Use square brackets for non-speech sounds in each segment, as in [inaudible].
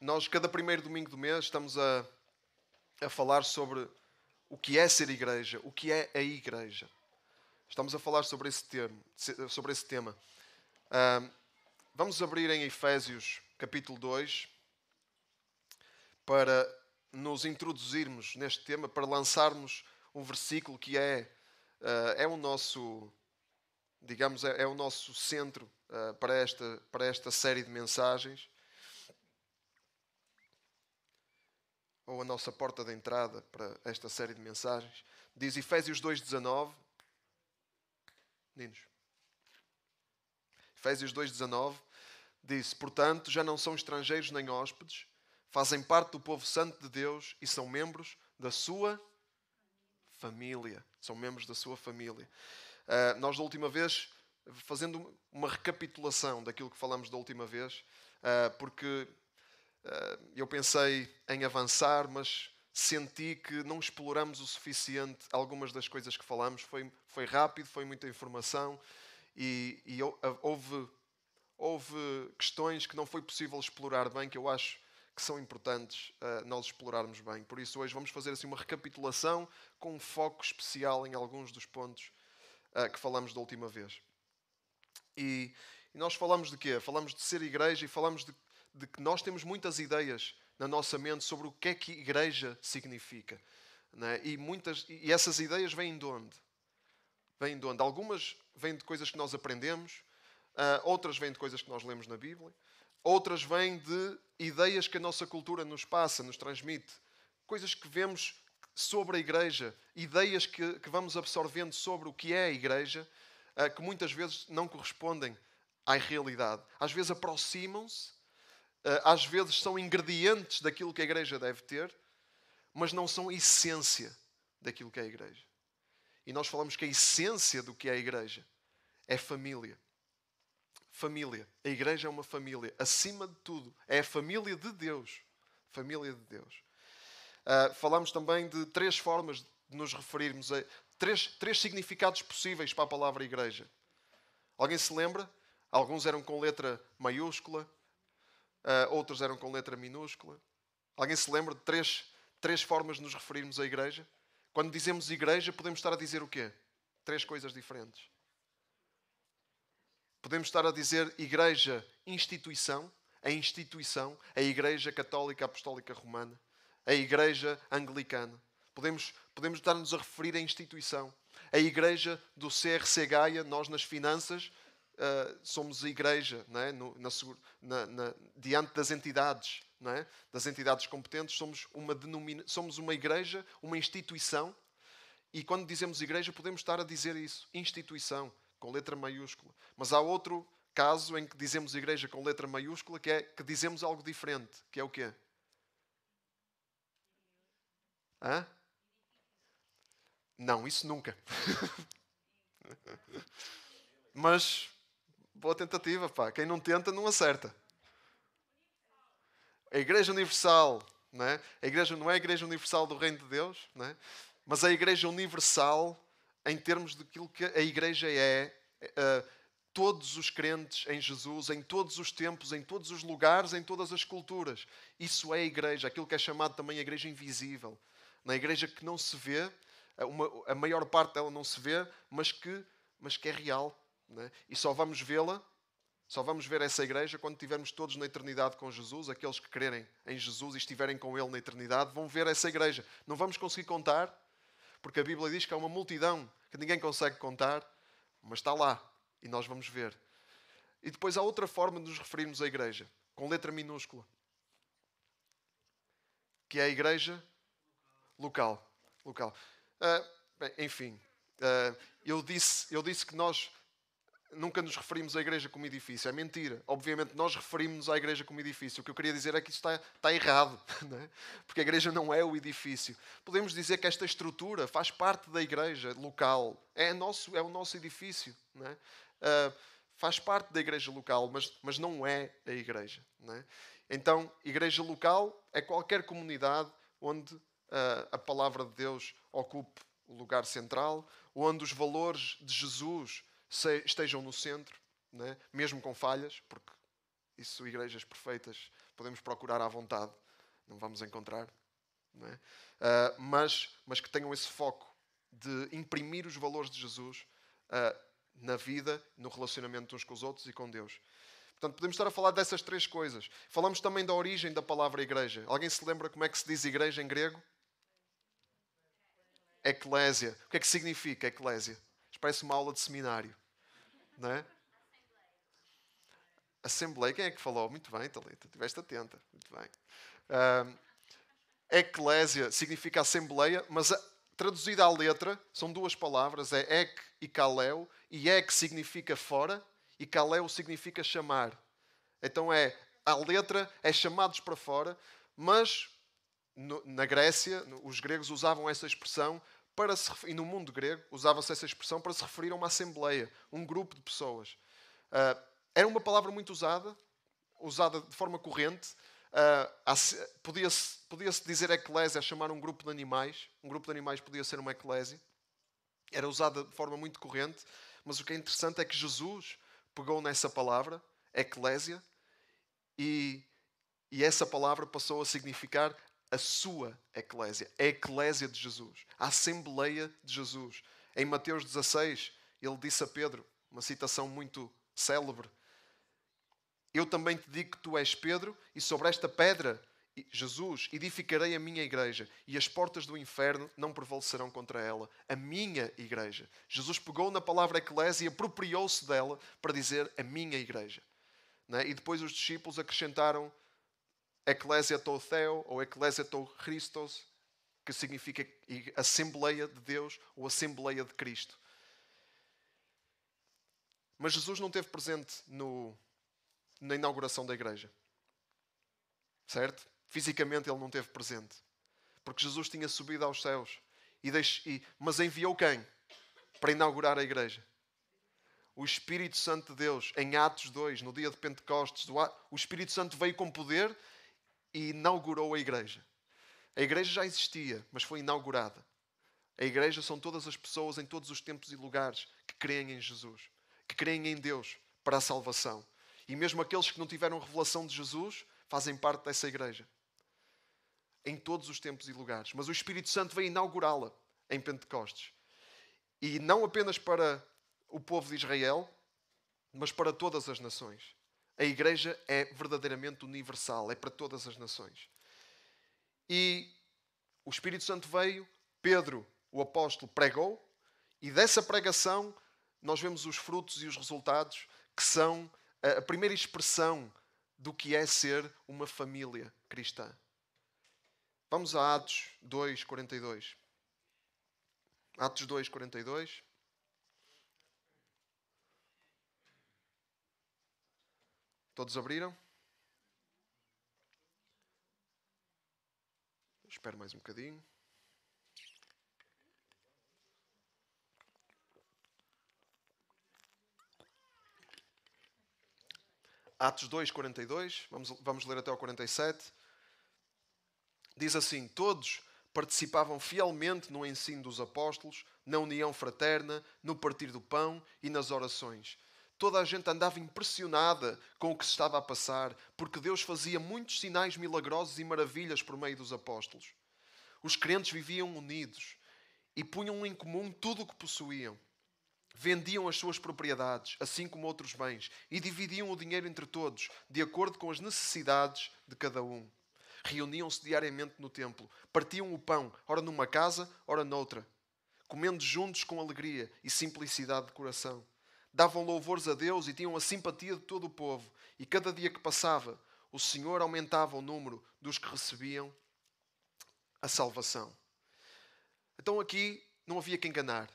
nós, cada primeiro domingo do mês, estamos a, a falar sobre o que é ser igreja, o que é a igreja. Estamos a falar sobre esse, termo, sobre esse tema. Uh, vamos abrir em Efésios capítulo 2 para nos introduzirmos neste tema, para lançarmos um versículo que é, uh, é o nosso, digamos, é, é o nosso centro uh, para, esta, para esta série de mensagens. Ou a nossa porta de entrada para esta série de mensagens. Diz Efésios 2,19. Meninos. Efésios 2,19 diz: Portanto, já não são estrangeiros nem hóspedes, fazem parte do povo santo de Deus e são membros da sua família. São membros da sua família. Uh, nós, da última vez, fazendo uma recapitulação daquilo que falamos da última vez, uh, porque eu pensei em avançar, mas senti que não exploramos o suficiente algumas das coisas que falamos. Foi, foi rápido, foi muita informação e, e houve, houve questões que não foi possível explorar bem, que eu acho que são importantes uh, nós explorarmos bem. Por isso, hoje vamos fazer assim uma recapitulação com um foco especial em alguns dos pontos uh, que falamos da última vez. E, e, nós falamos de quê? Falamos de ser igreja e falamos de de que nós temos muitas ideias na nossa mente sobre o que é que igreja significa. É? E, muitas, e essas ideias vêm de onde? Vêm de onde? Algumas vêm de coisas que nós aprendemos, uh, outras vêm de coisas que nós lemos na Bíblia, outras vêm de ideias que a nossa cultura nos passa, nos transmite, coisas que vemos sobre a igreja, ideias que, que vamos absorvendo sobre o que é a igreja, uh, que muitas vezes não correspondem à realidade. Às vezes aproximam-se às vezes são ingredientes daquilo que a igreja deve ter, mas não são essência daquilo que é a igreja. E nós falamos que a essência do que é a igreja é família. Família. A igreja é uma família. Acima de tudo, é a família de Deus. Família de Deus. Uh, falamos também de três formas de nos referirmos a. Três, três significados possíveis para a palavra igreja. Alguém se lembra? Alguns eram com letra maiúscula, uh, outros eram com letra minúscula. Alguém se lembra de três, três formas de nos referirmos à igreja? Quando dizemos igreja, podemos estar a dizer o quê? Três coisas diferentes. Podemos estar a dizer igreja instituição, a instituição, a Igreja Católica Apostólica Romana, a Igreja Anglicana. Podemos, podemos estar-nos a referir à instituição. A Igreja do CRC Gaia, nós nas finanças, uh, somos a igreja não é? No, na, na, diante das entidades, não é? das entidades competentes, somos uma, denomina, somos uma igreja, uma instituição. E quando dizemos igreja, podemos estar a dizer isso, instituição, com letra maiúscula. Mas há outro caso em que dizemos igreja com letra maiúscula, que é que dizemos algo diferente, que é o quê? Hã? Não, isso nunca. [laughs] Mas Boa tentativa, pá. Quem não tenta, não acerta. A Igreja Universal, não é? A Igreja não é a Igreja Universal do Reino de Deus, não é? mas a Igreja Universal em termos daquilo que a Igreja é. Uh, todos os crentes em Jesus, em todos os tempos, em todos os lugares, em todas as culturas. Isso é a igreja, aquilo que é chamado também a igreja invisível. Na igreja que não se vê, uma, a maior parte dela não se vê, mas que, mas que é real. Né? E só vamos vê-la, só vamos ver essa igreja quando estivermos todos na eternidade com Jesus. Aqueles que crerem em Jesus e estiverem com Ele na eternidade vão ver essa igreja. Não vamos conseguir contar, porque a Bíblia diz que há uma multidão que ninguém consegue contar, mas está lá e nós vamos ver. E depois há outra forma de nos referirmos à igreja, com letra minúscula, que é a igreja local. local. Uh, bem, enfim, uh, eu, disse, eu disse que nós nunca nos referimos à igreja como edifício. É mentira. Obviamente, nós referimos-nos à igreja como edifício. O que eu queria dizer é que isso está, está errado. [laughs] É? Porque a igreja não é o edifício. Podemos dizer que esta estrutura faz parte da igreja local. É, nosso, é o nosso edifício. É? Uh, faz parte da igreja local, mas, mas não é a igreja. É? Então, igreja local é qualquer comunidade onde uh, a palavra de Deus ocupe o lugar central, onde os valores de Jesus estejam no centro, né? mesmo com falhas, porque isso igrejas perfeitas podemos procurar à vontade, não vamos encontrar, uh, mas, mas que tenham esse foco de imprimir os valores de Jesus uh, na vida, no relacionamento uns com os outros e com Deus. Portanto, podemos estar a falar dessas três coisas. Falamos também da origem da palavra igreja. Alguém se lembra como é que se diz igreja em grego? Eclésia. O que é que significa eclésia? Isto parece uma aula de seminário. Não é? Assembleia. Quem é que falou? Muito bem, Thalita. Estiveste atenta. Muito bem. Uh, eclésia significa assembleia, mas a, traduzida à letra são duas palavras. É ek e kaleo. E ek significa fora e kaleo significa chamar. Então é a letra é chamados para fora, mas no, na Grécia os gregos usavam essa expressão para se e no mundo grego usava-se essa expressão para se referir a uma assembleia, um grupo de pessoas. Uh, era uma palavra muito usada, usada de forma corrente. Uh, Podia-se podia dizer eclésia, chamar um grupo de animais. Um grupo de animais podia ser uma eclésia. Era usada de forma muito corrente. Mas o que é interessante é que Jesus pegou nessa palavra, eclésia, e, e essa palavra passou a significar a sua eclésia, a eclésia de Jesus, a assembleia de Jesus. Em Mateus 16, ele disse a Pedro, uma citação muito célebre: Eu também te digo que tu és Pedro, e sobre esta pedra, Jesus, edificarei a minha igreja, e as portas do inferno não prevalecerão contra ela. A minha igreja. Jesus pegou na palavra eclésia e apropriou-se dela para dizer a minha igreja. É? E depois os discípulos acrescentaram Eclésia tou Theo ou Eclésia tou Christos, que significa Assembleia de Deus ou Assembleia de Cristo. Mas Jesus não esteve presente no, na inauguração da igreja. Certo? Fisicamente ele não esteve presente. Porque Jesus tinha subido aos céus. E e, mas enviou quem? Para inaugurar a igreja. O Espírito Santo de Deus, em Atos 2, no dia de Pentecostes, o Espírito Santo veio com poder e inaugurou a igreja. A igreja já existia, mas foi inaugurada. A igreja são todas as pessoas em todos os tempos e lugares que creem em Jesus, que creem em Deus para a salvação. E mesmo aqueles que não tiveram revelação de Jesus fazem parte dessa igreja. Em todos os tempos e lugares. Mas o Espírito Santo veio inaugurá-la em Pentecostes. E não apenas para o povo de Israel, mas para todas as nações. A igreja é verdadeiramente universal, é para todas as nações. E o Espírito Santo veio, Pedro, o apóstolo, pregou, e dessa pregação nós vemos os frutos e os resultados que são a primeira expressão do que é ser uma família cristã. Vamos a Atos 2, 42. Atos 2, 42. Todos abriram? Espero mais um bocadinho. Atos 2, 42, vamos, vamos ler até o 47. Diz assim: Todos participavam fielmente no ensino dos apóstolos, na união fraterna, no partir do pão e nas orações Toda a gente andava impressionada com o que se estava a passar, porque Deus fazia muitos sinais milagrosos e maravilhas por meio dos apóstolos. Os crentes viviam unidos e punham em comum tudo o que possuíam. Vendiam as suas propriedades, assim como outros bens, e dividiam o dinheiro entre todos, de acordo com as necessidades de cada um. Reuniam-se diariamente no templo, partiam o pão, ora numa casa, ora noutra, comendo juntos com alegria e simplicidade de coração davam louvores a Deus e tinham a simpatia de todo o povo. E cada dia que passava, o Senhor aumentava o número dos que recebiam a salvação. Então aqui não havia que enganar.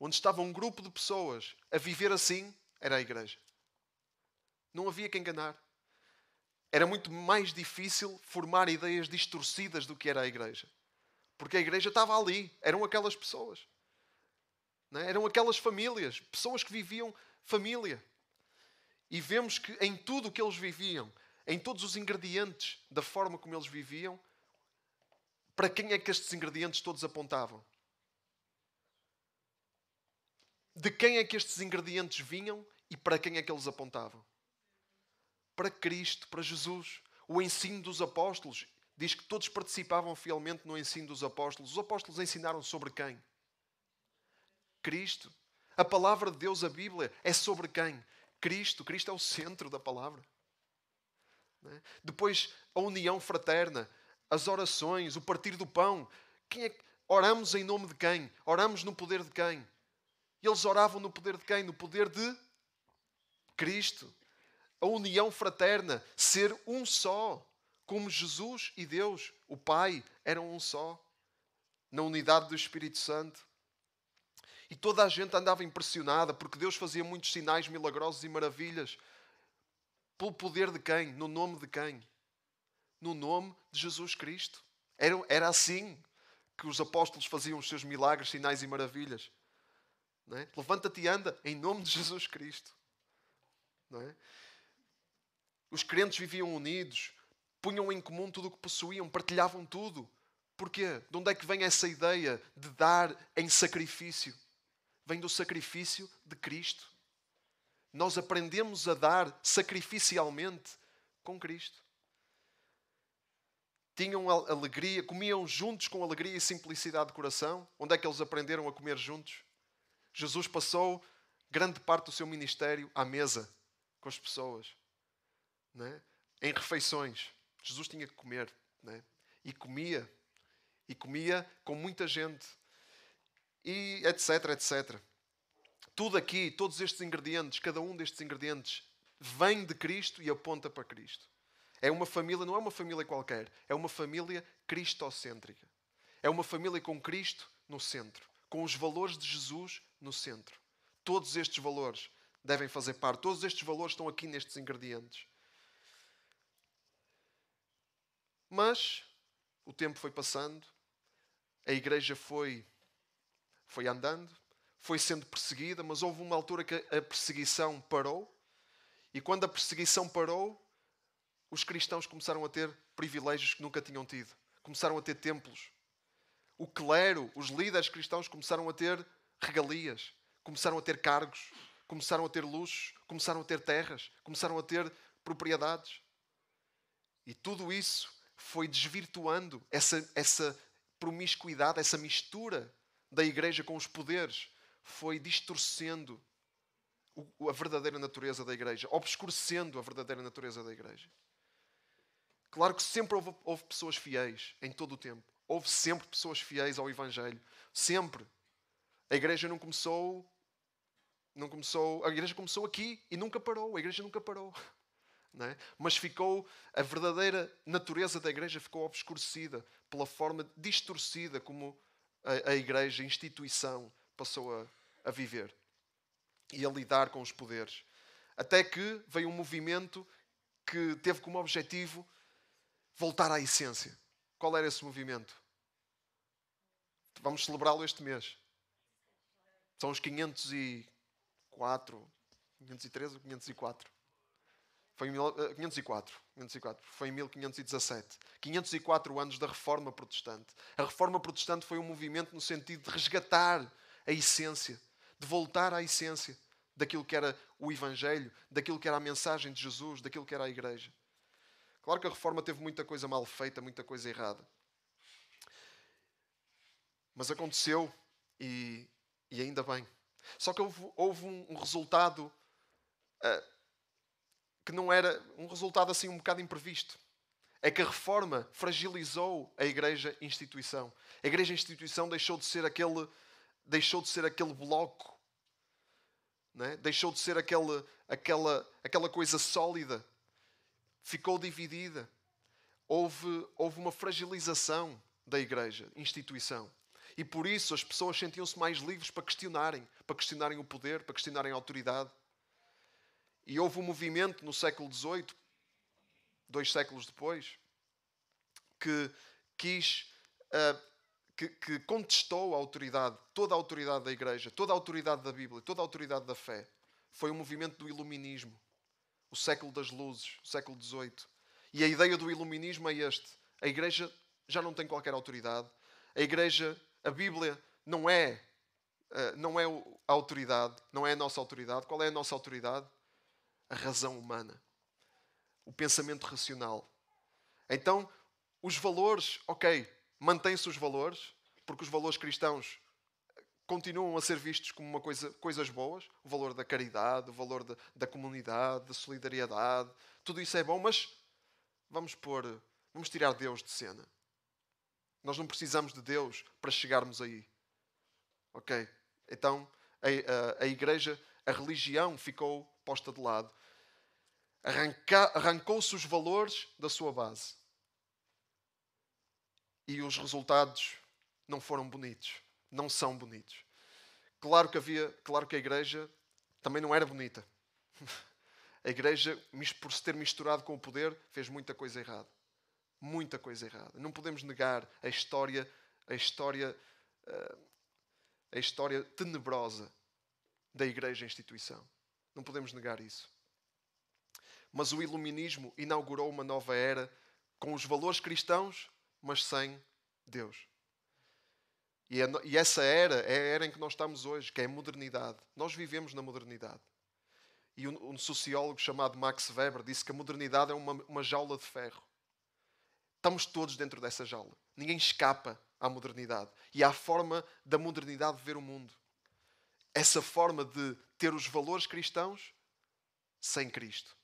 Onde estava um grupo de pessoas a viver assim, era a igreja. Não havia que enganar. Era muito mais difícil formar ideias distorcidas do que era a igreja. Porque a igreja estava ali, eram aquelas pessoas. É? Eram aquelas famílias, pessoas que viviam família. E vemos que em tudo o que eles viviam, em todos os ingredientes da forma como eles viviam, para quem é que estes ingredientes todos apontavam? De quem é que estes ingredientes vinham e para quem é que eles apontavam? Para Cristo, para Jesus. o ensino dos apóstolos. Diz que todos participavam fielmente no ensino dos apóstolos. Os apóstolos ensinaram sobre quem? Cristo. A palavra de Deus, a Bíblia, é sobre quem? Cristo. Cristo é o centro da palavra. É? Depois, a união fraterna, as orações, o partir do pão. Quem é... Oramos em nome de quem? Oramos no poder de quem? Eles oravam no poder de quem? No poder de Cristo. A união fraterna, ser um só, como Jesus e Deus, o Pai, eram um só, na unidade do Espírito Santo. E toda a gente andava impressionada porque Deus fazia muitos sinais milagrosos e maravilhas. Pelo poder de quem? No nome de quem? No nome de Jesus Cristo. Era, era assim que os apóstolos faziam os seus milagres, sinais e maravilhas. É? Levanta-te e anda em nome de Jesus Cristo. É? Os crentes viviam unidos, punham em comum tudo o que possuíam, partilhavam tudo. Porquê? De onde é que vem essa ideia de dar em sacrifício? Vem do sacrifício de Cristo. Nós aprendemos a dar sacrificialmente com Cristo. Tinham alegria, comiam juntos com alegria e simplicidade de coração. Onde é que eles aprenderam a comer juntos? Jesus passou grande parte do seu ministério à mesa com as pessoas, né? em refeições. Jesus tinha que comer né? e comia, e comia com muita gente, e etc, etc. Tudo aqui, todos estes ingredientes, cada um destes ingredientes, vem de Cristo e aponta para Cristo. É uma família, não é uma família qualquer, é uma família cristocêntrica. É uma família com Cristo no centro, com os valores de Jesus no centro. Todos estes valores devem fazer parte, todos estes valores estão aqui nestes ingredientes. Mas o tempo foi passando, a igreja foi, foi andando, foi sendo perseguida, mas houve uma altura que a perseguição parou. E quando a perseguição parou, os cristãos começaram a ter privilégios que nunca tinham tido. Começaram a ter templos. O clero, os líderes cristãos começaram a ter regalias, começaram a ter cargos, começaram a ter luxos, começaram a ter terras, começaram a ter propriedades. E tudo isso foi desvirtuando essa, essa promiscuidade, essa mistura da igreja com os poderes, foi distorcendo a verdadeira natureza da igreja, obscurecendo a verdadeira natureza da igreja. Claro que sempre houve, houve pessoas fiéis em todo o tempo. Houve sempre pessoas fiéis ao Evangelho. Sempre. A igreja não começou. Não começou. A igreja começou aqui e nunca parou. A igreja nunca parou. [laughs] É? Mas ficou. A verdadeira natureza da igreja ficou obscurecida pela forma distorcida como a, a igreja, a instituição, passou a, a viver e a lidar com os poderes. Até que veio um movimento que teve como objetivo voltar à essência. Qual era esse movimento? Vamos celebrá-lo este mês. São os 504, 513 ou 504? Foi em 504, 504, eh, foi em 1517. 504 anos da Reforma Protestante. A Reforma Protestante foi um movimento no sentido de resgatar a essência, de voltar à essência daquilo que era o Evangelho, daquilo que era a mensagem de Jesus, daquilo que era a Igreja. Claro que a reforma teve muita coisa mal feita, muita coisa errada. Mas aconteceu e, e ainda bem. Só que houve, houve um, um, resultado uh, que não era um resultado assim um bocado imprevisto. É que a reforma fragilizou a igreja instituição. A igreja instituição deixou de ser aquele, deixou de ser aquele bloco, né? deixou de ser aquele, aquela, aquela coisa sólida ficou dividida. Houve, houve uma fragilização da igreja, instituição. E por isso as pessoas sentiam-se mais livres para questionarem, para questionarem o poder, para questionarem a autoridade. E houve um movimento no século XVIII, dois séculos depois, que quis, uh, que, que contestou a autoridade, toda a autoridade da igreja, toda a autoridade da Bíblia, toda a autoridade da fé. Foi o movimento do iluminismo o século das luzes, o século XVIII. E a ideia do iluminismo é este: a Igreja já não tem qualquer autoridade, a Igreja, a Bíblia não é, eh, não é a autoridade, não é a nossa autoridade. Qual é a nossa autoridade? A razão humana, o pensamento racional. Então, os valores, ok, mantém-se os valores, porque os valores cristãos continuam a ser vistos como uma coisa, coisas boas, o valor da caridade, o valor da, da comunidade, da solidariedade, tudo isso é bom, mas vamos pôr, vamos tirar Deus de cena. Nós não precisamos de Deus para chegarmos aí. Ok? Então a, a, a igreja, a religião ficou posta de lado. Arrancou-se os valores da sua base. E os resultados não foram bonitos. Não são bonitos. Claro que havia, claro que a igreja também não era bonita. [laughs] A igreja, por se ter misturado com o poder, fez muita coisa errada. Muita coisa errada. Não podemos negar a história, a história, eh, a história tenebrosa da igreja instituição. Não podemos negar isso. Mas o iluminismo inaugurou uma nova era com os valores cristãos, mas sem Deus. E, é, e essa era é a era em que nós estamos hoje, que é a modernidade. Nós vivemos na modernidade. E um, um sociólogo chamado Max Weber disse que a modernidade é uma, uma jaula de ferro. Estamos todos dentro dessa jaula. Ninguém escapa à modernidade. E à forma da modernidade de ver o mundo. Essa forma de ter os valores cristãos sem Cristo.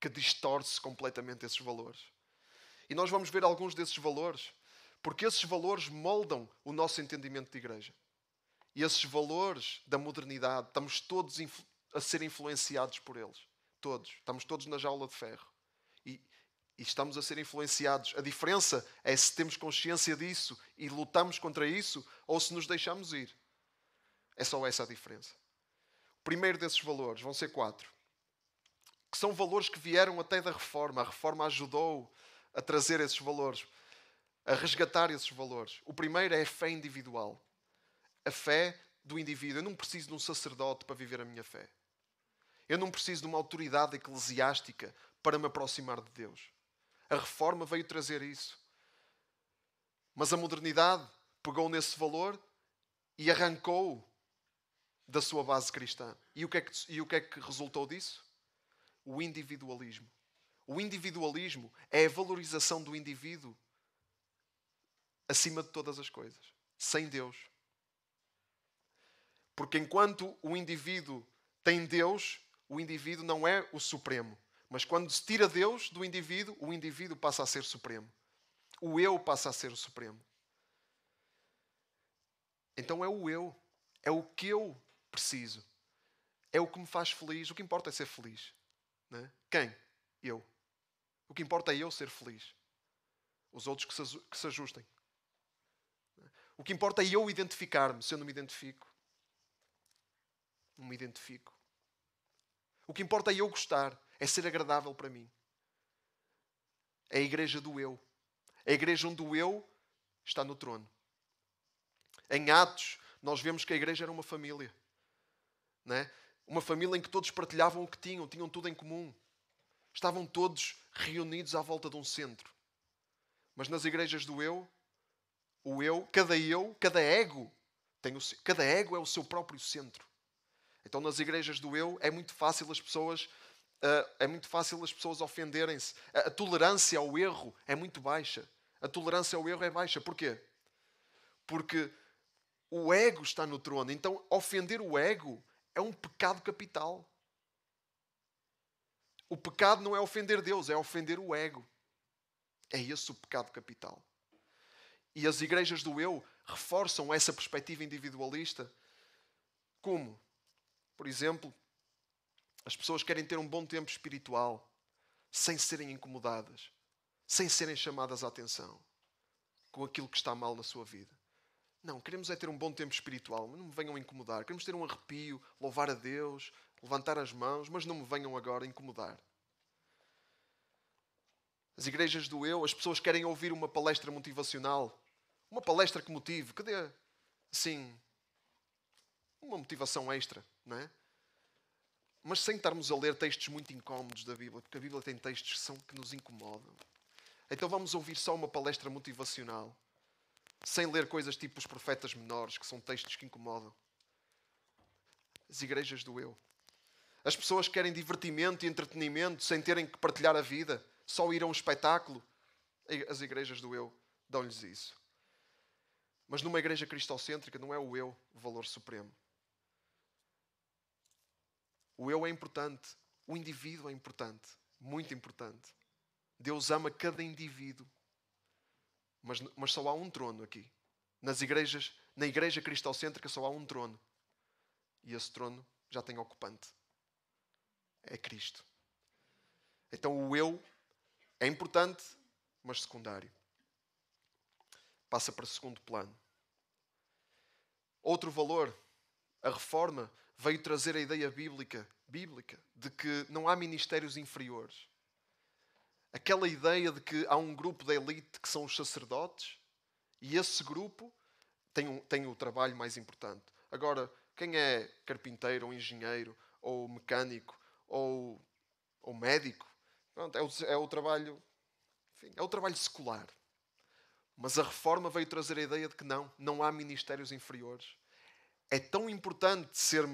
Que distorce completamente esses valores. E nós vamos ver alguns desses valores porque esses valores moldam o nosso entendimento de igreja. E esses valores da modernidade, estamos todos a ser influenciados por eles. Todos. Estamos todos na jaula de ferro. E, e estamos a ser influenciados. A diferença é se temos consciência disso e lutamos contra isso ou se nos deixamos ir. É só essa a diferença. O primeiro desses valores vão ser quatro. Que são valores que vieram até da reforma. A reforma ajudou a trazer esses valores a resgatar esses valores. O primeiro é a fé individual. A fé do indivíduo. Eu não preciso de um sacerdote para viver a minha fé. Eu não preciso de uma autoridade eclesiástica para me aproximar de Deus. A reforma veio trazer isso. Mas a modernidade pegou nesse valor e arrancou da sua base cristã. E o que é que, e o que, é que resultou disso? O individualismo. O individualismo é a valorização do indivíduo acima de todas as coisas, sem Deus. Porque enquanto o indivíduo tem Deus, o indivíduo não é o supremo. Mas quando se tira Deus do indivíduo, o indivíduo passa a ser supremo. O eu passa a ser o supremo. Então é o eu. É o que eu preciso. É o que me faz feliz. O que importa é ser feliz. É? Quem? Eu. O que importa é eu ser feliz. Os outros que se ajustem. O que importa é eu identificar-me. Se eu não me identifico, não me identifico. O que importa é eu gostar, é ser agradável para mim. É a igreja do eu. É a igreja onde o eu está no trono. Em Atos, nós vemos que a igreja era uma família. Não é? Uma família em que todos partilhavam o que tinham, tinham tudo em comum. Estavam todos reunidos à volta de um centro. Mas nas igrejas do eu, o eu, cada eu, cada ego, tem o, cada ego é o seu próprio centro. Então nas igrejas do eu é muito fácil as pessoas uh, é muito fácil as pessoas ofenderem-se. A, a, tolerância ao erro é muito baixa. A tolerância ao erro é baixa. Porquê? Porque o ego está no trono. Então ofender o ego é um pecado capital. O pecado não é ofender Deus, é ofender o ego. É esse o pecado capital. E as igrejas do eu reforçam essa perspectiva individualista. Como? Por exemplo, as pessoas querem ter um bom tempo espiritual sem serem incomodadas, sem serem chamadas à atenção com aquilo que está mal na sua vida. Não, queremos é ter um bom tempo espiritual, não me venham incomodar. Queremos ter um arrepio, louvar a Deus, levantar as mãos, mas não me venham agora incomodar. As igrejas do eu, as pessoas querem ouvir uma palestra motivacional uma palestra que motive, que dê, assim, uma motivação extra, não é? Mas sem estarmos a ler textos muito incómodos da Bíblia, porque a Bíblia tem textos que, são, que nos incomodam. Então vamos ouvir só uma palestra motivacional, sem ler coisas tipo os profetas menores, que são textos que incomodam. As igrejas do eu. As pessoas querem divertimento e entretenimento sem terem que partilhar a vida, só ir a um espetáculo As igrejas do eu dão-lhes isso. Mas numa igreja cristocêntrica não é o eu o valor supremo. O eu é importante, o indivíduo é importante, muito importante. Deus ama cada indivíduo. Mas, mas só há um trono aqui. Nas igrejas, na igreja cristocêntrica só há um trono. E esse trono já tem ocupante. É Cristo. Então o eu é importante, mas secundário. Passa para segundo plano. Outro valor, a reforma veio trazer a ideia bíblica, bíblica de que não há ministérios inferiores. Aquela ideia de que há um grupo da elite que são os sacerdotes e esse grupo tem, um, tem o trabalho mais importante. Agora, quem é carpinteiro ou engenheiro ou mecânico ou, ou médico, pronto, é, o, é o trabalho enfim, é o trabalho secular. Mas a reforma veio trazer a ideia de que não, não há ministérios inferiores é tão importante ser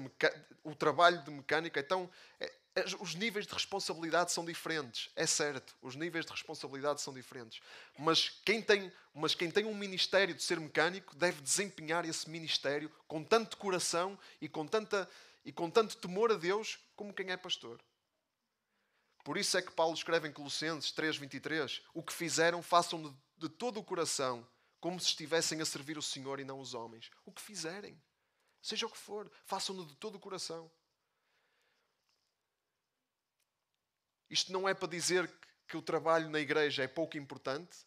o trabalho de mecânico, é tão, é, os níveis de responsabilidade são diferentes, é certo, os níveis de responsabilidade são diferentes. Mas quem, tem, mas quem tem um ministério de ser mecânico deve desempenhar esse ministério com tanto coração e com, tanta, e com tanto temor a Deus como quem é pastor. Por isso é que Paulo escreve em Colossenses 3,23: O que fizeram, façam de, todo o coração, como se estivessem a servir o Senhor e não os homens. O que fizerem. Seja o que for, façam-no de todo o coração. Isto não é para dizer que o trabalho na igreja é pouco importante,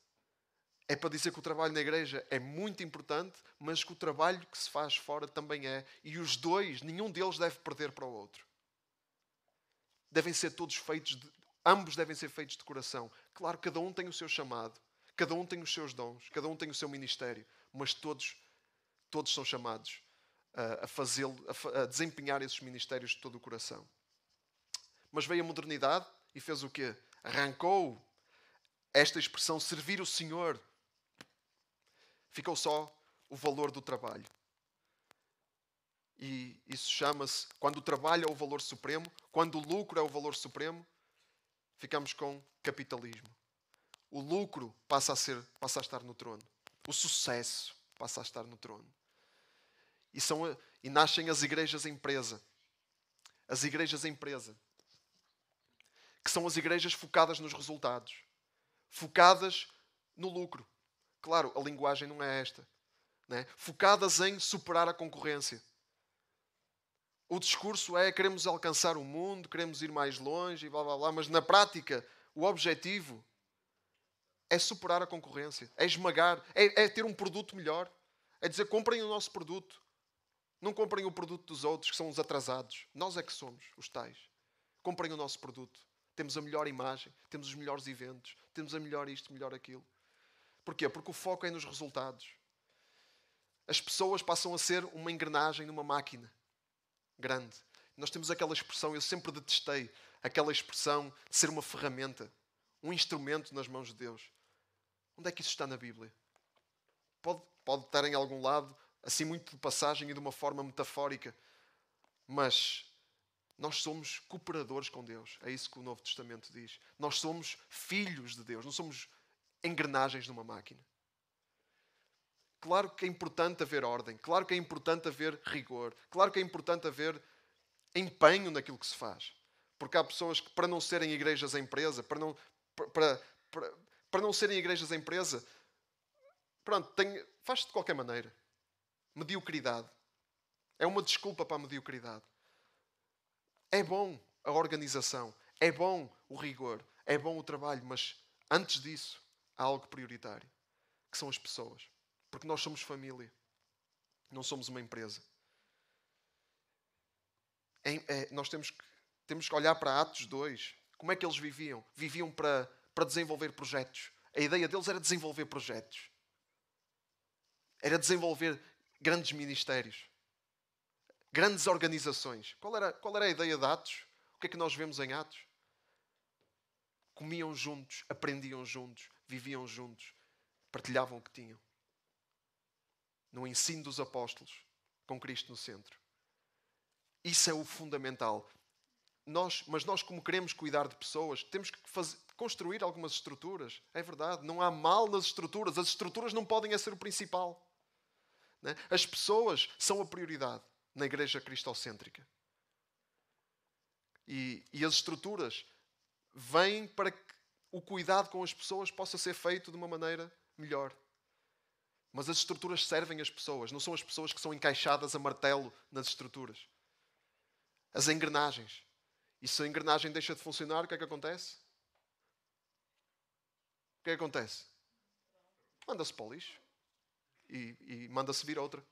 é para dizer que o trabalho na igreja é muito importante, mas que o trabalho que se faz fora também é. E os dois, nenhum deles deve perder para o outro. Devem ser todos feitos, de, ambos devem ser feitos de coração. Claro, cada um tem o seu chamado, cada um tem os seus dons, cada um tem o seu ministério, mas todos, todos são chamados a, fazê-lo, a, a desempenhar esses ministérios de todo o coração. Mas veio a modernidade e fez o quê? Arrancou esta expressão servir o Senhor. Ficou só o valor do trabalho. E isso chama-se, quando o trabalho é o valor supremo, quando o lucro é o valor supremo, ficamos com capitalismo. O lucro passa a ser, passa a estar no trono. O sucesso passa a estar no trono. E, são, e nascem as igrejas empresa. As igrejas empresa. Que são as igrejas focadas nos resultados. Focadas no lucro. Claro, a linguagem não é esta. Né? Focadas em superar a concorrência. O discurso é queremos alcançar o mundo, queremos ir mais longe e blá blá blá, mas na prática o objetivo é superar a concorrência, é esmagar, é, é ter um produto melhor, é dizer comprem o nosso produto, não comprem o produto dos outros, que são os atrasados. Nós é que somos os tais. Comprem o nosso produto. Temos a melhor imagem, temos os melhores eventos, temos a melhor isto, melhor aquilo. Porquê? Porque o foco é nos resultados. As pessoas passam a ser uma engrenagem numa máquina grande. Nós temos aquela expressão, eu sempre detestei aquela expressão de ser uma ferramenta, um instrumento nas mãos de Deus. Onde é que isso está na Bíblia? Pode, pode estar em algum lado, assim muito de passagem e de uma forma metafórica. Mas nós somos cooperadores com Deus. É isso que o Novo Testamento diz. Nós somos filhos de Deus, não somos engrenagens numa máquina. Claro que é importante haver ordem, claro que é importante haver rigor, claro que é importante haver empenho naquilo que se faz. Porque há pessoas que, para não serem igrejas empresa, para não, para, para, para não serem igrejas empresa, pronto, faz-se de qualquer maneira. Mediocridade. É uma desculpa para a mediocridade. É bom a organização, é bom o rigor, é bom o trabalho, mas antes disso há algo prioritário, que são as pessoas. Porque nós somos família, não somos uma empresa. É, é, nós temos que, temos que olhar para Atos 2. Como é que eles viviam? Viviam para, para desenvolver projetos. A ideia deles era desenvolver projetos. Era desenvolver grandes ministérios, grandes organizações. Qual era, qual era a ideia de Atos? O que é que nós vemos em Atos? Comiam juntos, aprendiam juntos, viviam juntos, partilhavam o que tinham. No ensino dos apóstolos, com Cristo no centro. Isso é o fundamental. nós, mas nós, como queremos cuidar de pessoas, temos que fazer, construir algumas estruturas. É verdade, não há mal nas estruturas. As estruturas não podem ser o principal. Né? As pessoas são a prioridade na igreja cristocêntrica. E, e as estruturas vêm para que o cuidado com as pessoas possa ser feito de uma maneira melhor. Mas as estruturas servem as pessoas, não são as pessoas que são encaixadas a martelo nas estruturas. As engrenagens. E se a engrenagem deixa de funcionar, o que é que acontece? O que é que acontece? Manda-se para o lixo e, e manda-se vir outra.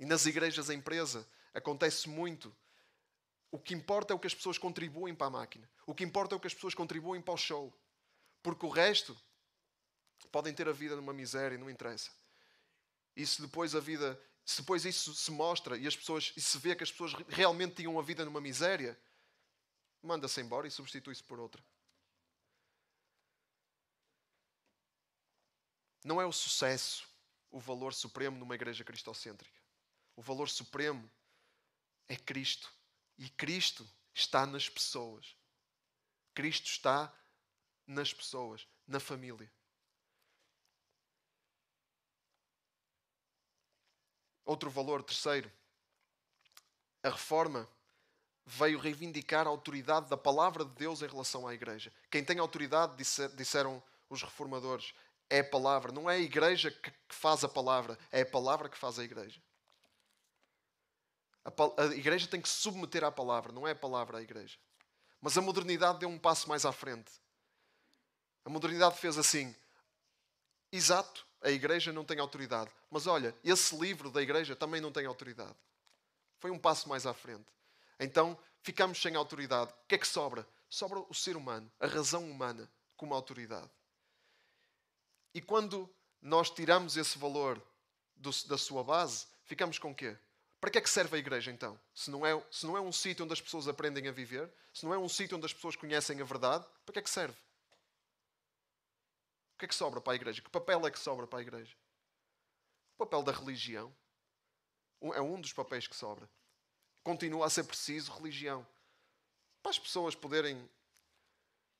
E nas igrejas, a empresa, acontece muito. O que importa é o que as pessoas contribuem para a máquina. O que importa é o que as pessoas contribuem para o show. Porque o resto podem ter a vida numa miséria, não interessa. E se depois a vida, se depois isso se mostra e as pessoas e se vê que as pessoas realmente tinham a vida numa miséria, manda-se embora e substitui-se por outra. Não é o sucesso o valor supremo numa igreja cristocêntrica. O valor supremo é Cristo. E Cristo está nas pessoas. Cristo está nas pessoas, na família. Outro valor, terceiro. A reforma veio reivindicar a autoridade da palavra de Deus em relação à igreja. Quem tem autoridade, disseram os reformadores, é a palavra. Não é a igreja que faz a palavra, é a palavra que faz a igreja. A, igreja tem que se submeter à palavra, não é a palavra à igreja. Mas a modernidade deu um passo mais à frente. A modernidade fez assim: exato, a igreja não tem autoridade. Mas olha, esse livro da igreja também não tem autoridade. Foi um passo mais à frente. Então ficamos sem autoridade. O que é que sobra? Sobra o ser humano, a razão humana como autoridade. E quando nós tiramos esse valor do, da sua base, ficamos com o quê? Para que é que serve a igreja então? Se não, é, se não é um sítio onde as pessoas aprendem a viver, se não é um sítio onde as pessoas conhecem a verdade, para que é que serve? O que é que sobra para a igreja? Que papel é que sobra para a igreja? O papel da religião. É um dos papéis que sobra. Continua a ser preciso religião. Para as pessoas poderem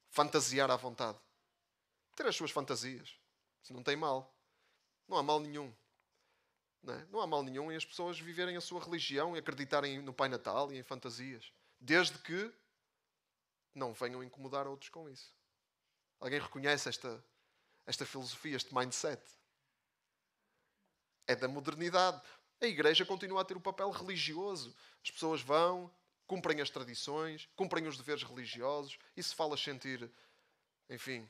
fantasiar à vontade. Ter as suas fantasias. Se não tem mal. Não há mal nenhum. Não, é? não há mal nenhum em as pessoas viverem a sua religião e acreditarem no Pai Natal e em fantasias. Desde que não venham incomodar outros com isso. Alguém reconhece esta, esta filosofia, este mindset? É da modernidade. A igreja continua a ter o papel religioso. As pessoas vão, cumprem as tradições, cumprem os deveres religiosos. E se fala sentir, enfim,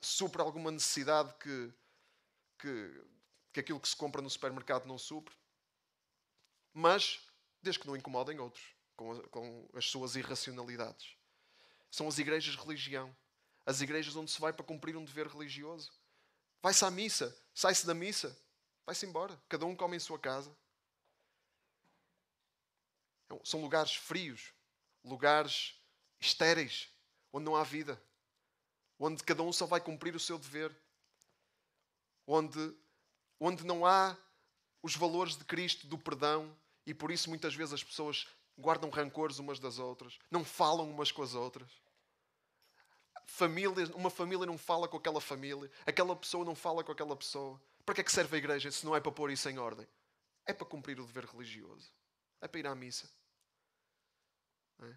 supra alguma necessidade que, que, que aquilo que se compra no supermercado não supre. Mas, desde que não incomodem outros com, a, com as suas irracionalidades. São as igrejas de religião. As igrejas onde se vai para cumprir um dever religioso. Vai-se à missa, sai-se da missa, vai-se embora. Cada um come em sua casa. São lugares frios, lugares estéreis, onde não há vida onde cada um só vai cumprir o seu dever, onde, onde não há os valores de Cristo, do perdão, e por isso muitas vezes as pessoas guardam rancores umas das outras, não falam umas com as outras. Família, uma família não fala com aquela família, aquela pessoa não fala com aquela pessoa. Para que é que serve a igreja se não é para pôr isso em ordem? É para cumprir o dever religioso. É para ir à missa. É?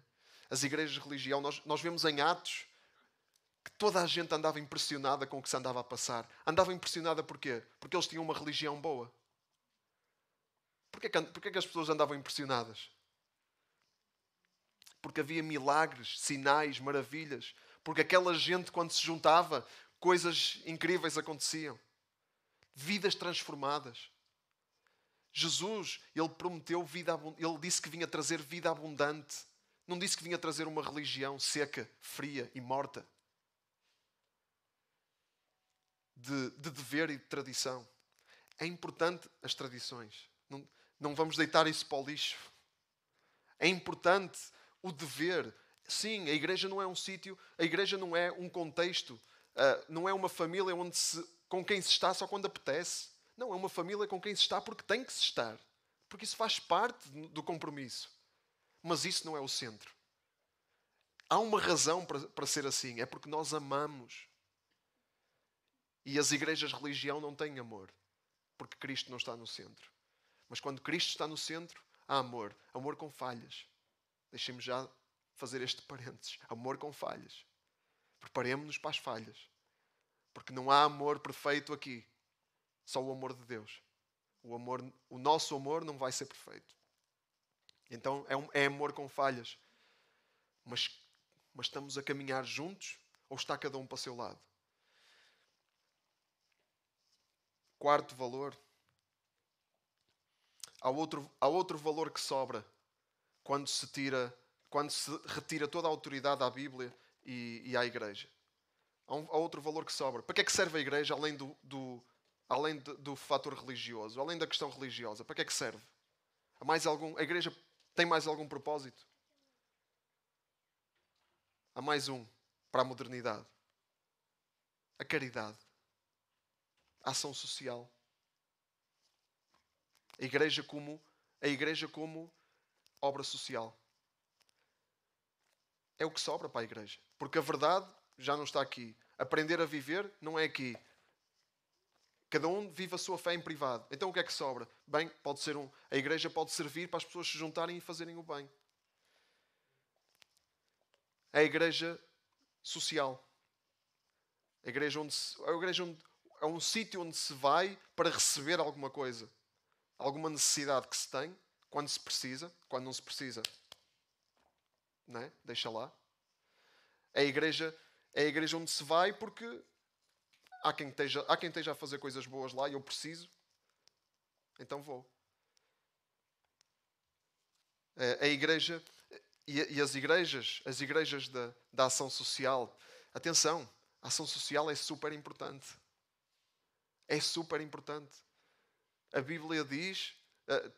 As igrejas de religião, nós, nós vemos em Atos que toda a gente andava impressionada com o que se andava a passar. Andava impressionada porquê? Porque eles tinham uma religião boa. Porquê que, porquê que as pessoas andavam impressionadas? Porque havia milagres, sinais, maravilhas. Porque aquela gente, quando se juntava, coisas incríveis aconteciam. Vidas transformadas. Jesus, ele prometeu vida, ele disse que vinha trazer vida abundante. Não disse que vinha trazer uma religião seca, fria e morta. De, de dever e de tradição. É importante as tradições. Não, não vamos deitar isso para o lixo. É importante o dever. Sim, a igreja não é um sítio, a igreja não é um contexto, uh, não é uma família onde se, com quem se está só quando apetece. Não, é uma família com quem se está porque tem que se estar. Porque isso faz parte do compromisso. Mas isso não é o centro. há uma razão para, para ser assim. É porque nós amamos. E as igrejas de religião não têm amor. Porque Cristo não está no centro. Mas quando Cristo está no centro, há amor. Amor com falhas. Deixem-me já fazer este [laughs] parênteses. Amor com falhas. Preparemos-nos para as falhas. Porque não há amor perfeito aqui. Só o amor de Deus. O, amor, o nosso amor não vai ser perfeito. Então é, um, é amor com falhas. Mas, mas estamos a caminhar juntos ou está cada um para o seu lado? Quarto valor. Há outro, há outro valor que sobra quando se tira, quando se retira toda a autoridade à Bíblia e, e à Igreja. Há, um, há, outro valor que sobra. Para que é que serve a Igreja além do, do além do, fator religioso, além da questão religiosa? Para que é que serve? Há mais algum, a Igreja tem mais algum propósito? Há mais um para a modernidade. A caridade. Ação social. A igreja como a igreja como obra social. É o que sobra para a igreja. Porque a verdade já não está aqui. Aprender a viver não é aqui. Cada um vive a sua fé em privado. Então o que é que sobra? Bem, pode ser um. A igreja pode servir para as pessoas se juntarem e fazerem o bem. É a igreja social. A igreja onde a igreja onde, é um sítio onde se vai para receber alguma coisa. Alguma necessidade que se tem, quando se precisa, quando não se precisa. Não é? Deixa lá. É a igreja, é a igreja onde se vai porque há quem, esteja, há quem esteja a fazer coisas boas lá e eu preciso, então vou. A igreja e, as igrejas, as igrejas da, da ação social, atenção, a ação social é super importante. É super importante. A Bíblia diz, uh,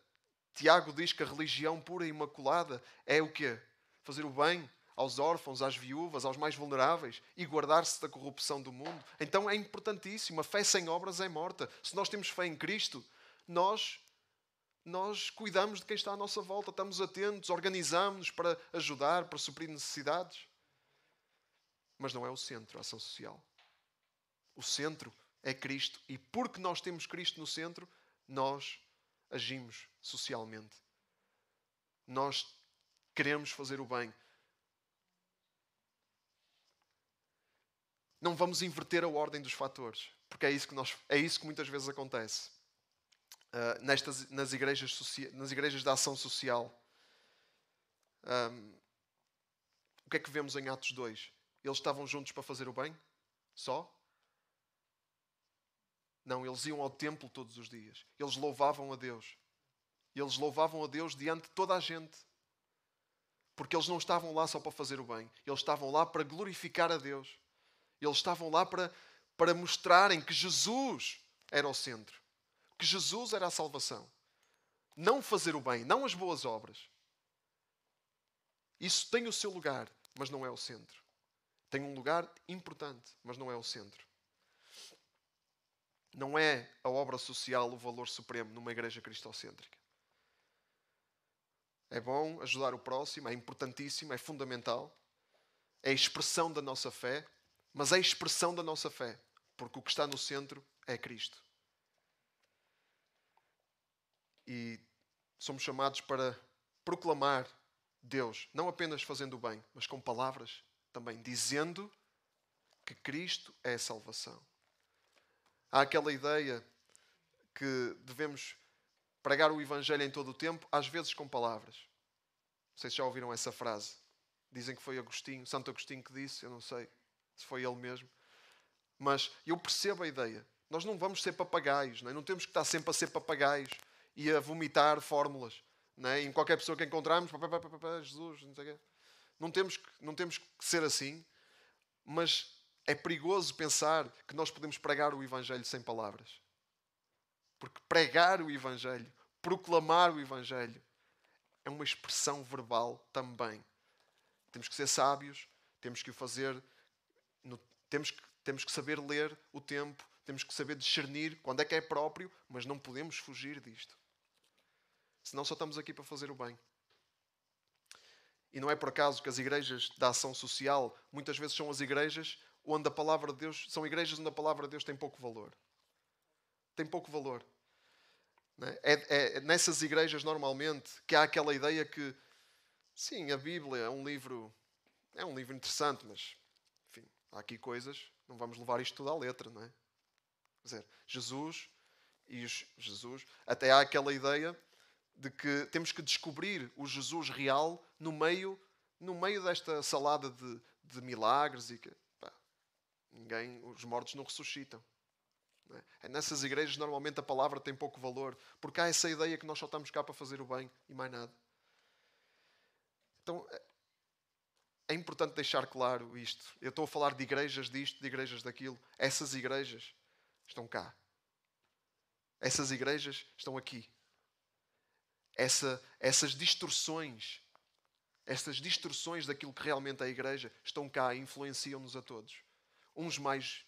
Tiago diz que a religião pura e imaculada é o quê? Fazer o bem, aos órfãos, às viúvas, aos mais vulneráveis e guardar-se da corrupção do mundo. Então é importantíssimo. A fé sem obras é morta. Se nós temos fé em Cristo, nós nós cuidamos de quem está à nossa volta, estamos atentos, organizamos-nos para ajudar, para suprir necessidades. Mas não é o centro, a ação social. O centro é Cristo. E porque nós temos Cristo no centro, nós agimos socialmente. Nós queremos fazer o bem. não vamos inverter a ordem dos fatores, porque é isso que, nós, é isso que muitas vezes acontece uh, nestas, nas, igrejas nas igrejas da ação social. Um, o que é que vemos em Atos 2? Eles estavam juntos para fazer o bem? Só? Não, eles iam ao templo todos os dias. Eles louvavam a Deus. Eles louvavam a Deus diante de toda a gente. Porque eles não estavam lá só para fazer o bem. Eles estavam lá para glorificar a Deus. Eles estavam lá para, para mostrarem que Jesus era o centro, que Jesus era a salvação. Não fazer o bem, não as boas obras. Isso tem o seu lugar, mas não é o centro. Tem um lugar importante, mas não é o centro. Não é a obra social o valor supremo numa igreja cristocêntrica. É bom ajudar o próximo, é importantíssimo, é fundamental. É a expressão da nossa fé, mas é a expressão da nossa fé, porque o que está no centro é Cristo. E somos chamados para proclamar Deus, não apenas fazendo o bem, mas com palavras também, dizendo que Cristo é a salvação. Há aquela ideia que devemos pregar o Evangelho em todo o tempo, às vezes com palavras. Não sei se já ouviram essa frase. Dizem que foi Agostinho, Santo Agostinho que disse, eu não sei se foi ele mesmo. Mas eu percebo a ideia. Nós não vamos ser papagaios, não, é? não temos que estar sempre a ser papagaios e a vomitar fórmulas. É? Em qualquer pessoa que pá, Jesus, não sei o quê. Não temos, que, não temos que ser assim, mas é perigoso pensar que nós podemos pregar o Evangelho sem palavras. Porque pregar o Evangelho, proclamar o Evangelho, é uma expressão verbal também. Temos que ser sábios, temos que o fazer no, temos, que, temos que saber ler o tempo, temos que saber discernir quando é que é próprio, mas não podemos fugir disto. Senão só estamos aqui para fazer o bem. E não é por acaso que as igrejas da ação social muitas vezes são as igrejas onde a palavra de Deus, são igrejas onde a palavra de Deus tem pouco valor. Tem pouco valor. É? é, é nessas igrejas, normalmente, que há aquela ideia que, sim, a Bíblia é um livro, é um livro interessante, mas, enfim, há aqui coisas, não vamos levar isto tudo à letra, não é? Quer dizer, Jesus e os, Jesus, até há aquela ideia de que temos que descobrir o Jesus real no meio, no meio desta salada de, de milagres e que ninguém, os mortos não ressuscitam. Não é? é nessas igrejas normalmente a palavra tem pouco valor, porque há essa ideia que nós só estamos cá para fazer o bem e mais nada. Então é, é importante deixar claro isto. Eu estou a falar de igrejas disto, de igrejas daquilo. Essas igrejas estão cá. Essas igrejas estão aqui essa, essas distorções, essas distorções daquilo que realmente é a igreja estão cá e influenciam-nos a todos. Uns mais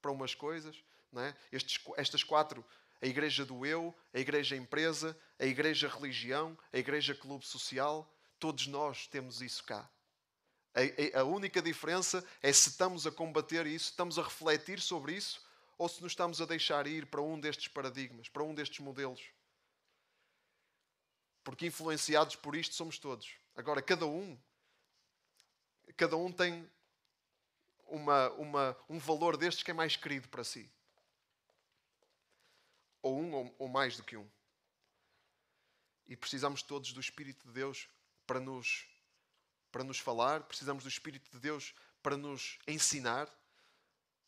para umas coisas, não é? Estes, estas quatro, a igreja do eu, a igreja empresa, a igreja religião, a igreja clube social, todos nós temos isso cá. A, a, a única diferença é se estamos a combater isso, estamos a refletir sobre isso, ou se nos estamos a deixar ir para um destes paradigmas, para um destes modelos. Porque influenciados por isto somos todos. Agora, cada um, cada um tem uma, uma, um valor destes que é mais querido para si. Ou um ou, ou mais do que um. E precisamos todos do Espírito de Deus para nos, para nos falar, precisamos do Espírito de Deus para nos ensinar,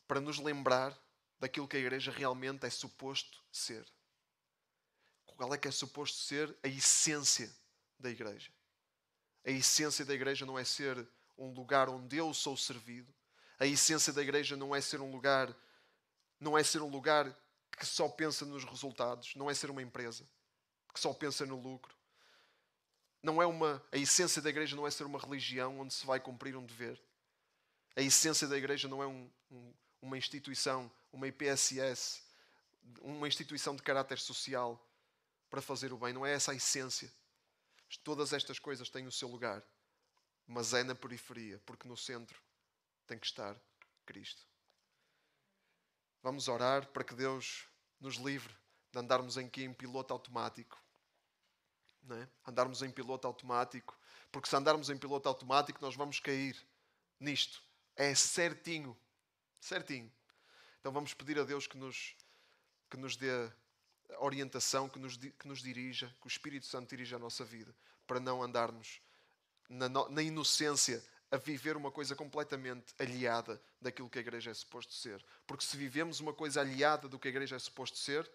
para nos lembrar daquilo que a igreja realmente é suposto ser qual é que é suposto ser a essência da igreja. A essência da igreja não é ser um lugar onde eu sou servido. A essência da igreja não é ser um lugar não é ser um lugar que só pensa nos resultados, não é ser uma empresa que só pensa no lucro. Não é uma a essência da igreja não é ser uma religião onde se vai cumprir um dever. A essência da igreja não é um, um, uma instituição, uma IPSS, uma instituição de caráter social para fazer o bem, não é essa a essência. Todas estas coisas têm o seu lugar, mas é na periferia, porque no centro tem que estar Cristo. Vamos orar para que Deus nos livre de andarmos aqui em piloto automático. Não é? Andarmos em piloto automático, porque se andarmos em piloto automático, nós vamos cair nisto. É certinho. Certinho. Então vamos pedir a Deus que nos, que nos dê orientação que nos, que nos dirija, que o Espírito Santo dirija a nossa vida, para não andarmos na, na inocência a viver uma coisa completamente aliada daquilo que a igreja é suposto ser. Porque se vivemos uma coisa aliada do que a igreja é suposto ser,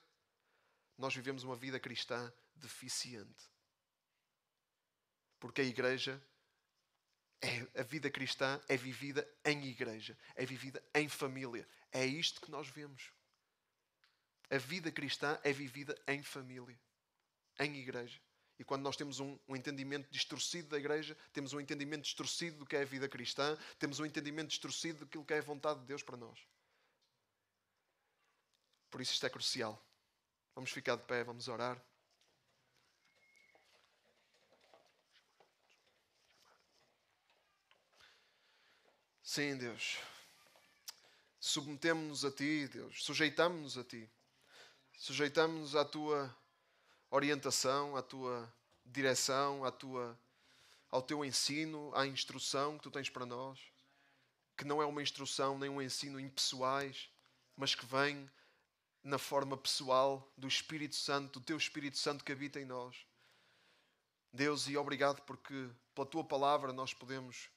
nós vivemos uma vida cristã deficiente. Porque a igreja, é, a vida cristã é vivida em igreja, é vivida em família. É isto que nós vemos. A vida cristã é vivida em família, em igreja. E quando nós temos um, um, entendimento distorcido da igreja, temos um entendimento distorcido do que é a vida cristã, temos um entendimento distorcido daquilo que é a vontade de Deus para nós. Por isso isto é crucial. Vamos ficar de pé, vamos orar. Sim, Deus. Submetemos-nos a Ti, Deus. Sujeitamos-nos a Ti. Sujeitamos-nos à tua orientação, à tua direção, à tua, ao teu ensino, à instrução que tu tens para nós, que não é uma instrução nem um ensino impessoais, mas que vem na forma pessoal do Espírito Santo, do teu Espírito Santo que habita em nós. Deus, e obrigado porque pela tua palavra nós podemos,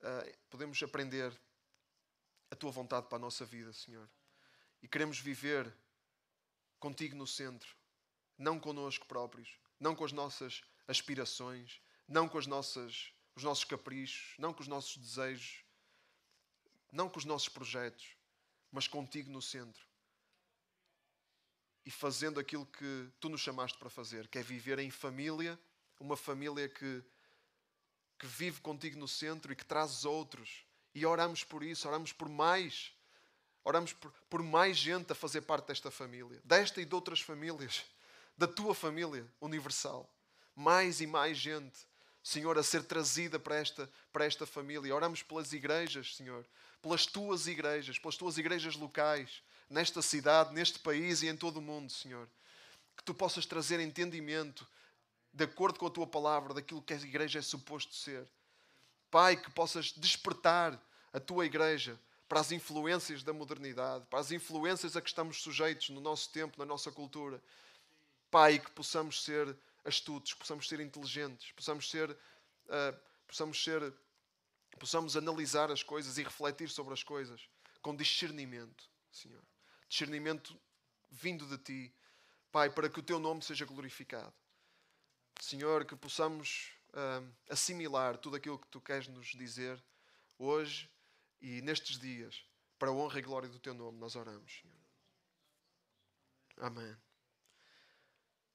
uh, podemos aprender a tua vontade para a nossa vida, Senhor. E queremos viver contigo no centro, não connosco próprios, não com as nossas aspirações, não com as nossas, os nossos caprichos, não com os nossos desejos, não com os nossos projetos, mas contigo no centro. E fazendo aquilo que tu nos chamaste para fazer, que é viver em família, uma família que, que vive contigo no centro e que traz outros. E oramos por isso, oramos por mais Oramos por, por mais gente a fazer parte desta família, desta e de outras famílias, da tua família universal. Mais e mais gente. Senhor, a ser trazida para esta, para esta família. Oramos pelas igrejas, Senhor, pelas tuas igrejas, pelas tuas igrejas locais, nesta cidade, neste país e em todo o mundo, Senhor. Que tu possas trazer entendimento, de acordo com a tua palavra, daquilo que a igreja é suposto ser. Pai, que possas despertar a tua igreja para as influências da modernidade, para as influências a que estamos sujeitos no nosso tempo, na nossa cultura. Pai, que possamos ser astutos, possamos ser inteligentes, possamos ser, uh, possamos ser, possamos analisar as coisas e refletir sobre as coisas com discernimento, Senhor. Discernimento vindo de Ti, Pai, para que o Teu nome seja glorificado. Senhor, que possamos uh, assimilar tudo aquilo que Tu queres nos dizer hoje e nestes dias, para a honra e glória do Teu nome, nós oramos, Senhor. Amém.